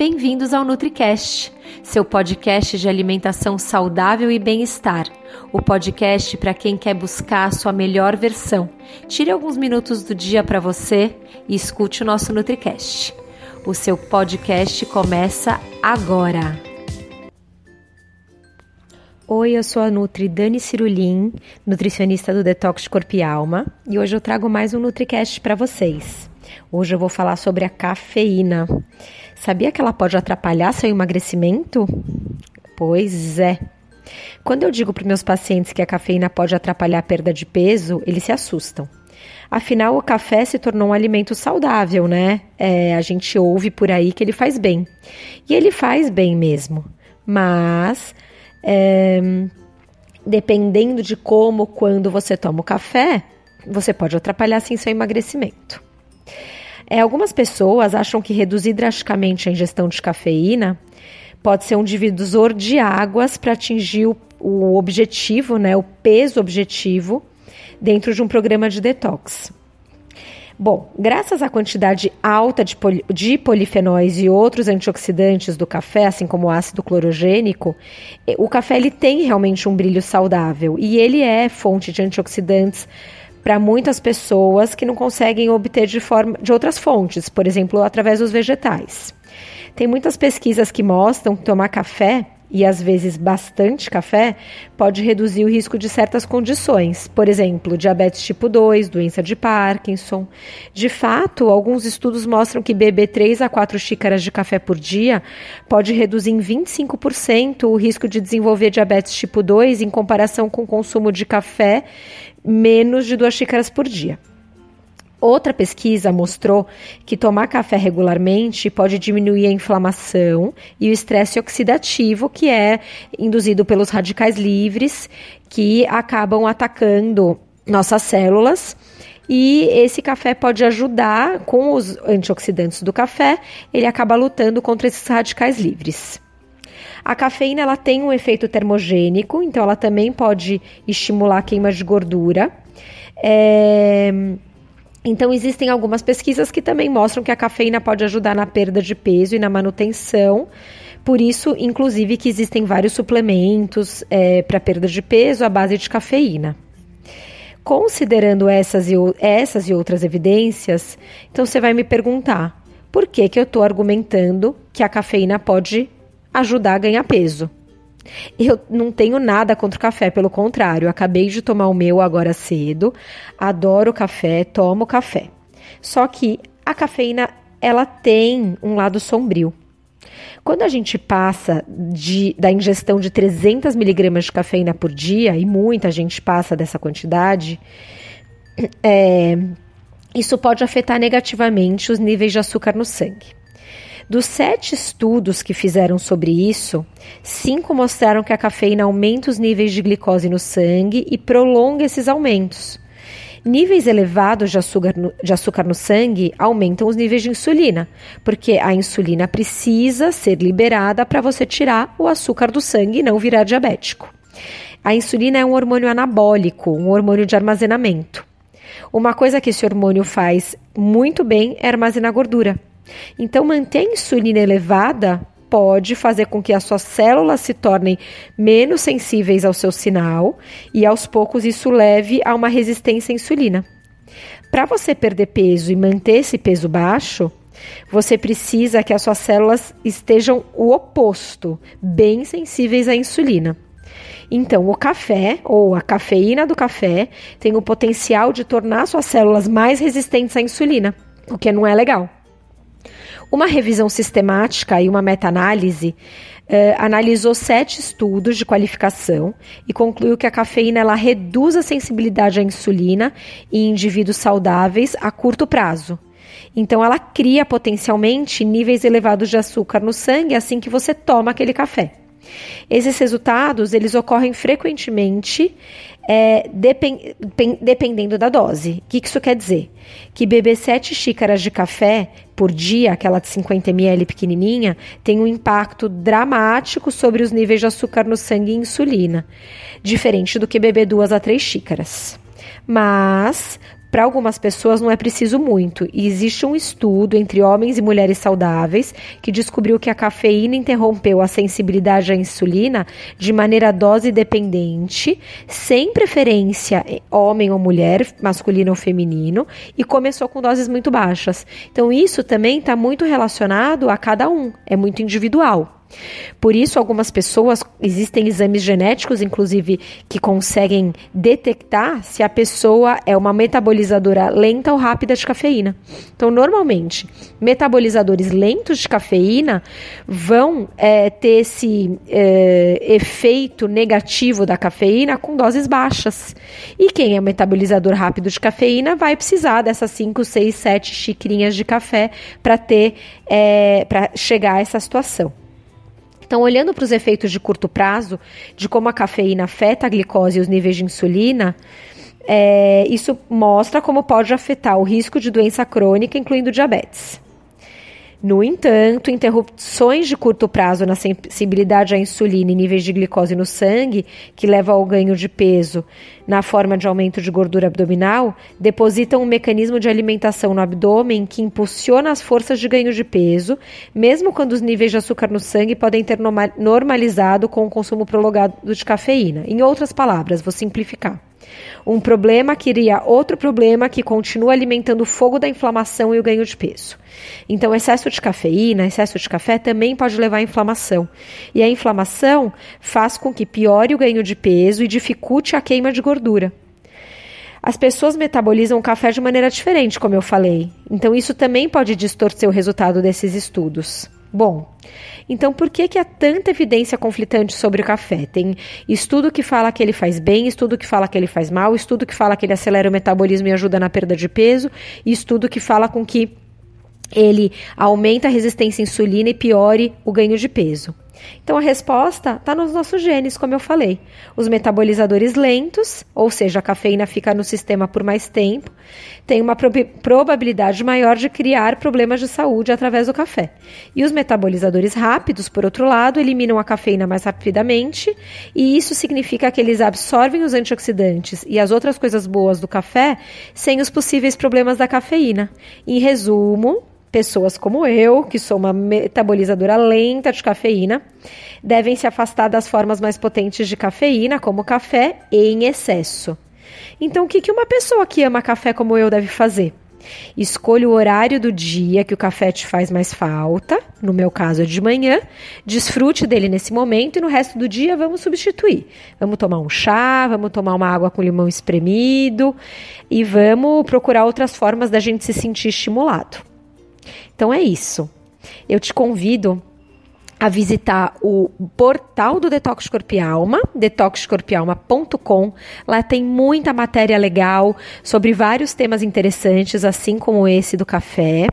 Bem-vindos ao NutriCast, seu podcast de alimentação saudável e bem-estar. O podcast para quem quer buscar a sua melhor versão. Tire alguns minutos do dia para você e escute o nosso NutriCast. O seu podcast começa agora. Oi, eu sou a Nutri Dani Cirulim, nutricionista do Detox Corpo e Alma, e hoje eu trago mais um NutriCast para vocês. Hoje eu vou falar sobre a cafeína. Sabia que ela pode atrapalhar seu emagrecimento? Pois é. Quando eu digo para meus pacientes que a cafeína pode atrapalhar a perda de peso, eles se assustam. Afinal, o café se tornou um alimento saudável, né? É, a gente ouve por aí que ele faz bem. E ele faz bem mesmo. Mas, é, dependendo de como, quando você toma o café, você pode atrapalhar sim seu emagrecimento. É, algumas pessoas acham que reduzir drasticamente a ingestão de cafeína pode ser um divisor de águas para atingir o, o objetivo, né, o peso objetivo dentro de um programa de detox. Bom, graças à quantidade alta de, poli de, polifenóis e outros antioxidantes do café, assim como o ácido clorogênico, o café ele tem realmente um brilho saudável e ele é fonte de antioxidantes para muitas pessoas que não conseguem obter de, forma, de outras fontes, por exemplo, através dos vegetais. Tem muitas pesquisas que mostram que tomar café e às vezes bastante café, pode reduzir o risco de certas condições, por exemplo, diabetes tipo 2, doença de Parkinson. De fato, alguns estudos mostram que beber 3 a 4 xícaras de café por dia pode reduzir em 25% o risco de desenvolver diabetes tipo 2 em comparação com o consumo de café menos de 2 xícaras por dia. Outra pesquisa mostrou que tomar café regularmente pode diminuir a inflamação e o estresse oxidativo, que é induzido pelos radicais livres que acabam atacando nossas células. E esse café pode ajudar com os antioxidantes do café, ele acaba lutando contra esses radicais livres. A cafeína ela tem um efeito termogênico, então ela também pode estimular a queima de gordura. É então, existem algumas pesquisas que também mostram que a cafeína pode ajudar na perda de peso e na manutenção. Por isso, inclusive, que existem vários suplementos é, para perda de peso à base de cafeína. Considerando essas e, essas e outras evidências, então você vai me perguntar por que, que eu estou argumentando que a cafeína pode ajudar a ganhar peso? Eu não tenho nada contra o café, pelo contrário, acabei de tomar o meu agora cedo. Adoro café, tomo café. Só que a cafeína, ela tem um lado sombrio. Quando a gente passa de, da ingestão de 300 miligramas de cafeína por dia, e muita gente passa dessa quantidade, é, isso pode afetar negativamente os níveis de açúcar no sangue. Dos sete estudos que fizeram sobre isso, cinco mostraram que a cafeína aumenta os níveis de glicose no sangue e prolonga esses aumentos. Níveis elevados de açúcar, no, de açúcar no sangue aumentam os níveis de insulina, porque a insulina precisa ser liberada para você tirar o açúcar do sangue e não virar diabético. A insulina é um hormônio anabólico, um hormônio de armazenamento. Uma coisa que esse hormônio faz muito bem é armazenar gordura. Então, manter a insulina elevada pode fazer com que as suas células se tornem menos sensíveis ao seu sinal e aos poucos isso leve a uma resistência à insulina. Para você perder peso e manter esse peso baixo, você precisa que as suas células estejam o oposto, bem sensíveis à insulina. Então, o café ou a cafeína do café tem o potencial de tornar suas células mais resistentes à insulina, o que não é legal. Uma revisão sistemática e uma meta-análise eh, analisou sete estudos de qualificação e concluiu que a cafeína ela reduz a sensibilidade à insulina em indivíduos saudáveis a curto prazo. Então, ela cria potencialmente níveis elevados de açúcar no sangue assim que você toma aquele café. Esses resultados eles ocorrem frequentemente é, depend, dependendo da dose. O que isso quer dizer? Que beber 7 xícaras de café por dia, aquela de 50 ml pequenininha, tem um impacto dramático sobre os níveis de açúcar no sangue e insulina, diferente do que beber duas a três xícaras. Mas Para algumas pessoas não é preciso muito, e existe um estudo entre homens e mulheres saudáveis que descobriu que a cafeína interrompeu a sensibilidade à insulina de maneira dose dependente, sem preferência homem ou mulher, masculino ou feminino, e começou com doses muito baixas. Então isso também está muito relacionado a cada um, é muito individual. Por isso, algumas pessoas, existem exames genéticos, inclusive, que conseguem detectar se a pessoa é uma metabolizadora lenta ou rápida de cafeína. Então, normalmente, metabolizadores lentos de cafeína vão é, ter esse é, efeito negativo da cafeína com doses baixas. E quem é metabolizador rápido de cafeína vai precisar dessas 5, 6, 7 xicrinhas de café para ter, é, para chegar a essa situação. Então, olhando para os efeitos de curto prazo, de como a cafeína afeta a glicose e os níveis de insulina, é, isso mostra como pode afetar o risco de doença crônica, incluindo diabetes. No entanto, interrupções de curto prazo na sensibilidade à insulina e níveis de glicose no sangue, que levam ao ganho de peso na forma de aumento de gordura abdominal, depositam um mecanismo de alimentação no abdômen que impulsiona as forças de ganho de peso, mesmo quando os níveis de açúcar no sangue podem ter normalizado com o consumo prolongado de cafeína. Em outras palavras, vou simplificar. Um problema cria outro problema que continua alimentando o fogo da inflamação e o ganho de peso. Então, excesso de cafeína, excesso de café também pode levar à inflamação. E a inflamação faz com que piore o ganho de peso e dificulte a queima de gordura. As pessoas metabolizam o café de maneira diferente, como eu falei. Então, isso também pode distorcer o resultado desses estudos. Bom, então por que, que há tanta evidência conflitante sobre o café? Tem estudo que fala que ele faz bem, estudo que fala que ele faz mal, estudo que fala que ele acelera o metabolismo e ajuda na perda de peso, e estudo que fala com que ele aumenta a resistência à insulina e piore o ganho de peso. Então a resposta está nos nossos genes, como eu falei. Os metabolizadores lentos, ou seja, a cafeína fica no sistema por mais tempo, tem uma prob probabilidade maior de criar problemas de saúde através do café. E os metabolizadores rápidos, por outro lado, eliminam a cafeína mais rapidamente, e isso significa que eles absorvem os antioxidantes e as outras coisas boas do café sem os possíveis problemas da cafeína. Em resumo, Pessoas como eu, que sou uma metabolizadora lenta de cafeína, devem se afastar das formas mais potentes de cafeína, como café, em excesso. Então, o que, uma pessoa que ama café como eu deve fazer? Escolha o horário do dia que o café te faz mais falta, no meu caso é de manhã, desfrute dele nesse momento e no resto do dia vamos substituir. Vamos tomar um chá, vamos tomar uma água com limão espremido e vamos procurar outras formas da gente se sentir estimulado. Então é isso. Eu te convido a visitar o portal do Detox Corpo e Alma, detoxcorpialma.com. Lá tem muita matéria legal sobre vários temas interessantes, assim como esse do café.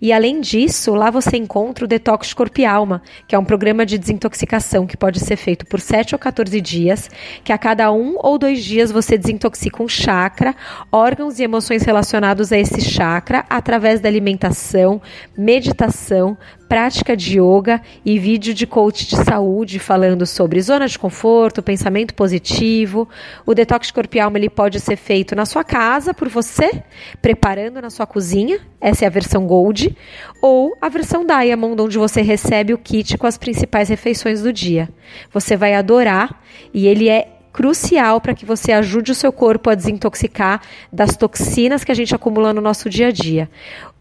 E além disso, lá você encontra o Detox Corpo e Alma, que é um programa de desintoxicação que pode ser feito por 7 ou 14 dias, que a cada um ou dois dias você desintoxica um chakra, órgãos e emoções relacionados a esse chakra através da alimentação, meditação, prática de yoga e vídeo de coach de saúde falando sobre zona de conforto, pensamento positivo. O detox corpo e alma ele pode ser feito na sua casa por você, preparando na sua cozinha. Essa é a versão Gold ou a versão Diamond, onde você recebe o kit com as principais refeições do dia. Você vai adorar e ele é crucial para que você ajude o seu corpo a desintoxicar das toxinas que a gente acumula no nosso dia a dia.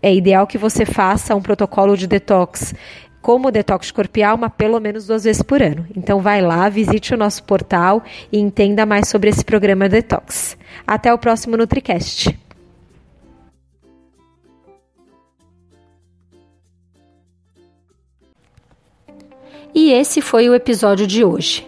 É ideal que você faça um protocolo de detox como o detox corpo e alma pelo menos duas vezes por ano. Então vai lá, visite o nosso portal e entenda mais sobre esse programa detox. Até o próximo NutriCast. E esse foi o episódio de hoje.